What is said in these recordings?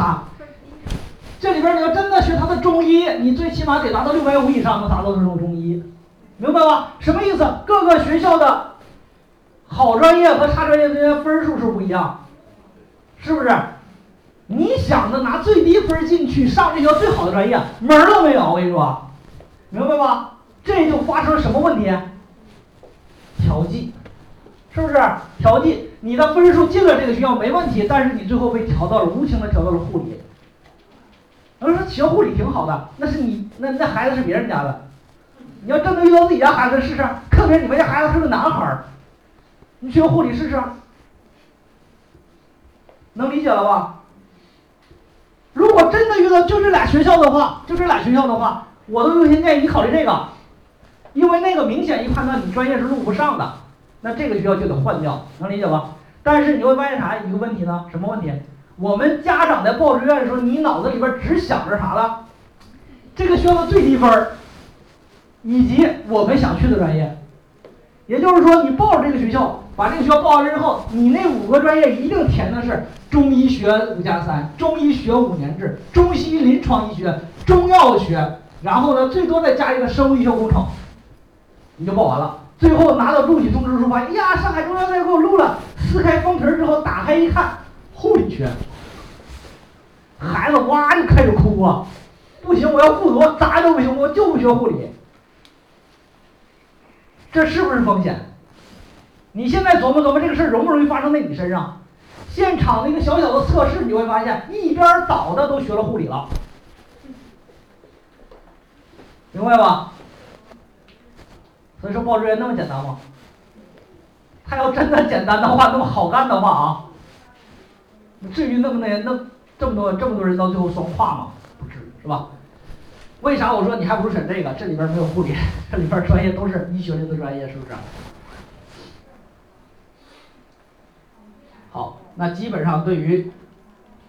啥？这里边你要真的学他的中医，你最起码得达到六百五以上能达到这种中医，明白吧？什么意思？各个学校的好专业和差专业之间分数是不一样，是不是？你想着拿最低分进去上这学校最好的专业，门都没有。我跟你说，明白吧？这就发生什么问题？调剂，是不是？调剂，你的分数进了这个学校没问题，但是你最后被调到了无情的调到了护理。有人说学护理挺好的，那是你那那孩子是别人家的，你要真的遇到自己家孩子试试，特别是你们家孩子是个男孩儿，你学护理试试，能理解了吧？如果真的遇到就这俩学校的话，就这俩学校的话，我都优先建议你考虑这个，因为那个明显一判断你专业是录不上的，那这个学校就得换掉，能理解吧？但是你会发现啥一个问题呢？什么问题？我们家长在报志愿的时候，你脑子里边只想着啥了？这个学校的最低分儿，以及我们想去的专业。也就是说，你报了这个学校，把这个学校报完之后，你那五个专业一定填的是中医学五加三，中医学五年制，中西医临床医学，中药学，然后呢，最多再加一个生物医学工程，你就报完了。最后拿到录取通知书，发现呀，上海中央台给我录了。撕开封皮之后，打开一看，护理学，孩子哇就开始哭啊，不行，我要复读，咋都不行，我就不学护理。这是不是风险？你现在琢磨琢磨这个事儿容不容易发生在你身上？现场的一个小小的测试，你会发现一边倒的都学了护理了，明白吧？所以说报志愿那么简单吗？他要真的简单的话，那么好干的话啊，至于那么那那这么多这么多人到最后双跨吗？不至于是吧？为啥我说你还不如选这个？这里边没有护理，这里边专业都是医学类的专业，是不是？好，那基本上对于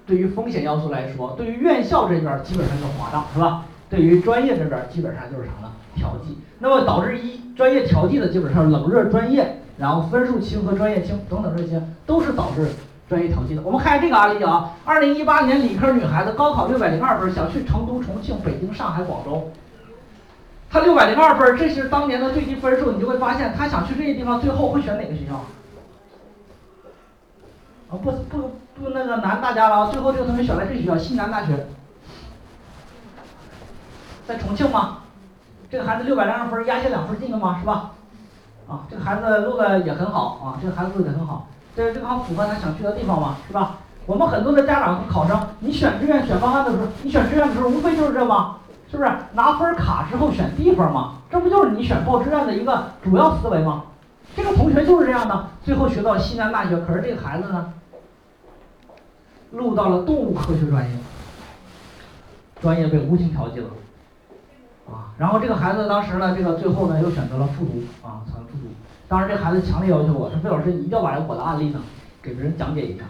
对于风险要素来说，对于院校这边基本上就划账，是吧？对于专业这边基本上就是啥呢？调剂。那么导致一专业调剂的基本上冷热专业，然后分数轻和专业轻等等这些都是导致专业调剂的。我们看下这个案例啊，二零一八年理科女孩子高考六百零二分，想去成都、重庆、北京、上海、广州。她六百零二分，这是当年的最低分数，你就会发现她想去这些地方，最后会选哪个学校？啊，不不不那个难大家了，最后这个同学选了这学校西南大学，在重庆吗？这个孩子六百零二分，压线两分进了吗？是吧？啊，这个孩子录的也很好啊，这个孩子录的很好，这这个符合他想去的地方嘛，是吧？我们很多的家长和考生，你选志愿选方案的时候，你选志愿的时候，无非就是这吗？是不是拿分卡之后选地方嘛？这不就是你选报志愿的一个主要思维吗？这个同学就是这样的，最后学到西南大学，可是这个孩子呢？录到了动物科学专业，专业被无情调剂了，啊，然后这个孩子当时呢，这个最后呢又选择了复读，啊，选择复读。当时这孩子强烈要求我说：“费老师，你一定要把我的案例呢给别人讲解一下，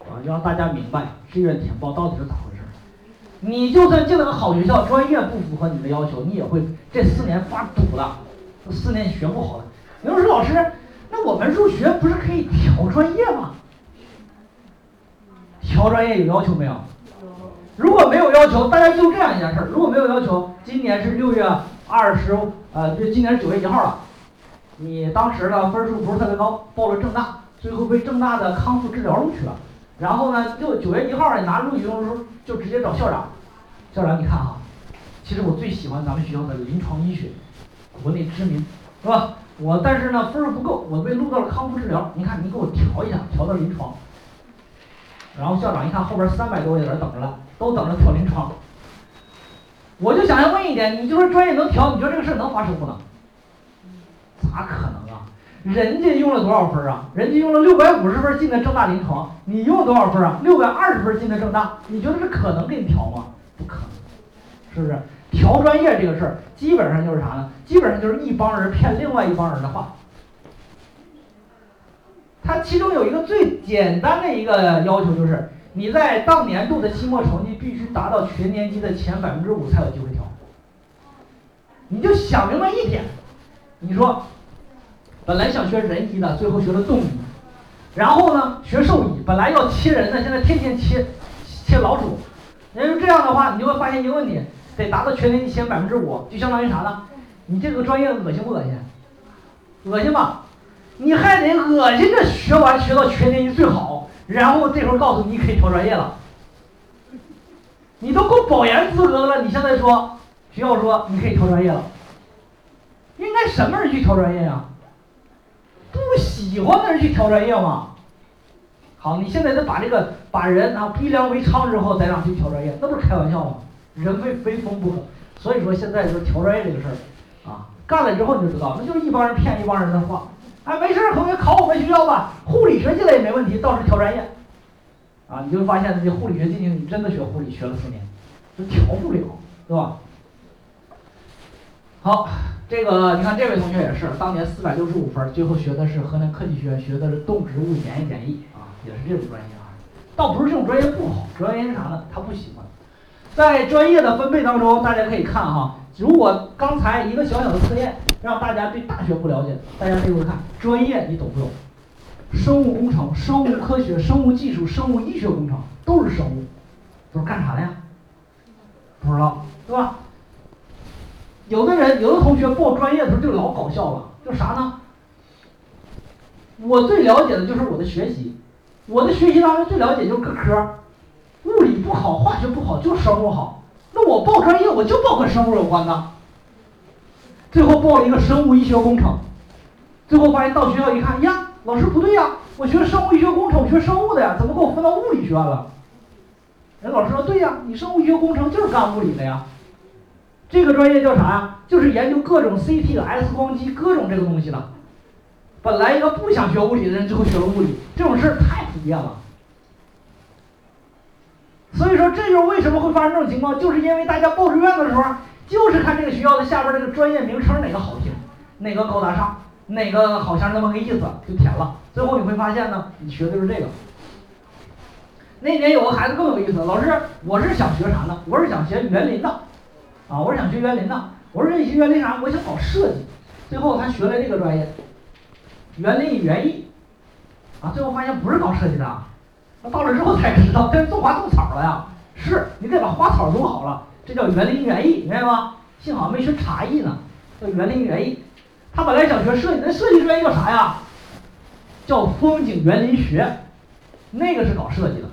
啊，让大家明白志愿填报到底是咋回事。你就算进了个好学校，专业不符合你的要求，你也会这四年发堵了，四年学不好的。有人说老师，那我们入学不是可以调专业吗？”调专业有要求没有？如果没有要求，大家就这样一件事儿。如果没有要求，今年是六月二十，呃，就今年是九月一号了。你当时的分数不是特别高，报了郑大，最后被郑大的康复治疗录取了。然后呢，就九月一号你拿录取通知书，就直接找校长。校长，你看啊，其实我最喜欢咱们学校的临床医学，国内知名，是吧？我但是呢分数不够，我被录到了康复治疗。你看你给我调一下，调到临床。然后校长一看后边三百多个人等着了，都等着调临床。我就想要问一点，你就说专业能调，你觉得这个事儿能发生不能？咋可能啊？人家用了多少分啊？人家用了六百五十分进的正大临床，你用了多少分啊？六百二十分进的正大，你觉得这可能给你调吗？不可能，是不是？调专业这个事儿，基本上就是啥呢？基本上就是一帮人骗另外一帮人的话。它其中有一个最简单的一个要求，就是你在当年度的期末成绩必须达到全年级的前百分之五才有机会调。你就想明白一点，你说，本来想学人医的，最后学了动物，然后呢学兽医，本来要切人的，现在天天切切老鼠。那就这样的话，你就会发现一个问题，得达到全年级前百分之五，就相当于啥呢？你这个专业恶心不恶心？恶心吧？你还得恶心着学完，学到全年级最好，然后这会儿告诉你可以调专业了。你都够保研资格了，你现在说学校说你可以调专业了，应该什么人去调专业呀？不喜欢的人去调专业吗？好，你现在得把这个把人啊逼良为娼之后再让去调专业，那不是开玩笑吗？人非非疯不可。所以说现在就是调专业这个事儿，啊，干了之后你就知道，那就是一帮人骗一帮人的话。哎，没事，同学考我们学校吧，护理学进来也没问题，到时调专业。啊，你就发现这护理学进去，你真的学护理学了四年，就调不了，对吧？好，这个你看这位同学也是，当年四百六十五分，最后学的是河南科技学院，学的是动植物检验检疫啊，也是这种专业啊。倒不是这种专业不好，主要原因是啥呢？他不喜欢。在专业的分配当中，大家可以看哈，如果刚才一个小小的测验让大家对大学不了解，大家这会看专业你懂不懂？生物工程、生物科学、生物技术、生物医学工程都是生物，都是干啥的呀？不知道，对吧？有的人，有的同学报专业的时候就老搞笑了，就啥呢？我最了解的就是我的学习，我的学习当中最了解就是各科。物理不好，化学不好，就生物好。那我报专业，我就报跟生物有关的。最后报了一个生物医学工程，最后发现到学校一看，呀，老师不对呀，我学生物医学工程，我学生物的呀，怎么给我分到物理学院了？人老师说，对呀，你生物医学工程就是干物理的呀。这个专业叫啥呀？就是研究各种 CT、X 光机各种这个东西的。本来一个不想学物理的人，最后学了物理，这种事儿太普遍了。所以说，这就是为什么会发生这种情况，就是因为大家报志愿的时候，就是看这个学校的下边这个专业名称哪个好听，哪个高大上，哪个好像那么个意思就填了。最后你会发现呢，你学的就是这个。那年有个孩子更有意思，老师，我是想学啥呢？我是想学园林的，啊，我是想学园林的。我说你学园林啥？我想搞设计。最后他学了这个专业，园林与园艺，啊，最后发现不是搞设计的。那到了之后才知道，这是种花种草了呀！是你得把花草种好了，这叫园林园艺，明白吗？幸好没学茶艺呢，叫园林园艺。他本来想学设计，那设计专业叫啥呀？叫风景园林学，那个是搞设计的，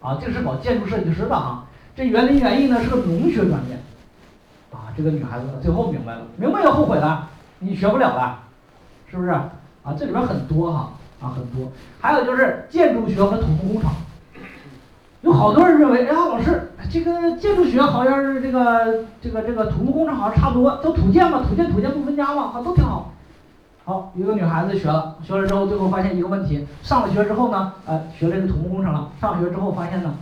啊，这个是搞建筑设计师的哈。这园林园艺呢是个农学专业，啊，这个女孩子最后明白了，明白就后悔了，你学不了了，是不是？啊，这里边很多哈。啊，很多，还有就是建筑学和土木工程，有好多人认为，哎呀，老师，这个建筑学好像是这个这个这个土木工程好像差不多，叫土建嘛，土建土建不分家嘛，啊，都挺好。好，一个女孩子学了，学了之后，最后发现一个问题，上了学之后呢，呃，学这个土木工程了，上了学之后发现呢，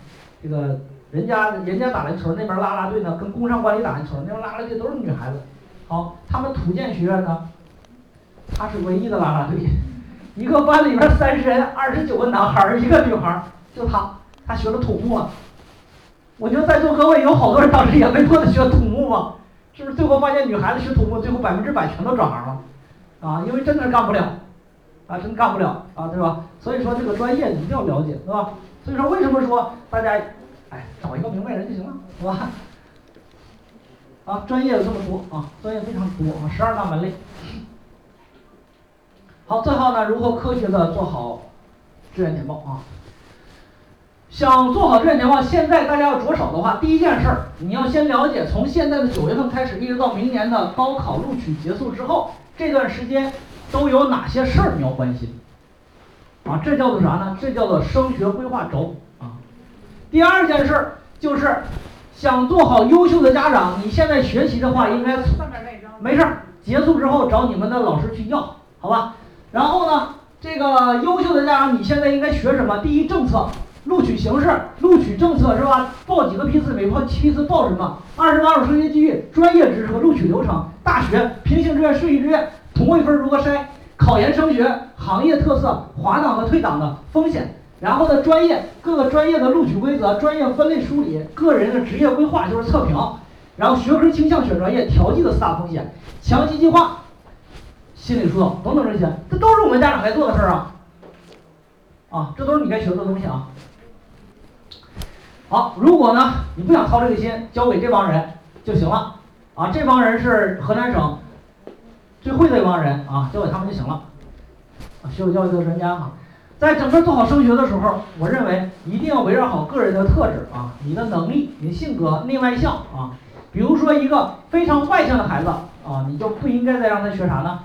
这个人家人家打篮球那边拉拉队呢，跟工商管理打篮球那边拉拉队都是女孩子。好，他们土建学院呢，她是唯一的拉拉队。一个班里边三十人，二十九个男孩儿，一个女孩儿，就他，他学了土木啊。我觉得在座各位有好多人当时也被迫的学土木嘛，是不是？最后发现女孩子学土木，最后百分之百全都转行了，啊，因为真的是干不了，啊，真干不了啊，对吧？所以说这个专业一定要了解，对吧？所以说为什么说大家，哎，找一个明白人就行了，是吧？啊，专业有这么多啊，专业非常多啊，十二大门类。好，最后呢，如何科学的做好志愿填报啊？想做好志愿填报，现在大家要着手的话，第一件事儿，你要先了解从现在的九月份开始，一直到明年的高考录取结束之后，这段时间都有哪些事儿你要关心啊？这叫做啥呢？这叫做升学规划轴啊。第二件事儿就是想做好优秀的家长，你现在学习的话，应该没事儿，结束之后找你们的老师去要，好吧？然后呢，这个优秀的家长，你现在应该学什么？第一，政策、录取形式、录取政策是吧？报几个批次，每报批次报什么？二十八种升学机遇、专业知识和录取流程、大学、平行志愿、顺序志愿、同位分如何筛、考研升学、行业特色、滑档和退档的风险。然后呢，专业各个专业的录取规则、专业分类梳理、个人的职业规划就是测评。然后学科倾向、选专业、调剂的四大风险、强基计划。心理疏导等等这些，这都是我们家长该做的事儿啊，啊，这都是你该学的东西啊。好，如果呢你不想操这个心，交给这帮人就行了。啊，这帮人是河南省最会的一帮人啊，交给他们就行了。啊，学有教育的专家哈，在整个做好升学的时候，我认为一定要围绕好个人的特质啊，你的能力、你的性格内外向啊。比如说一个非常外向的孩子啊，你就不应该再让他学啥呢？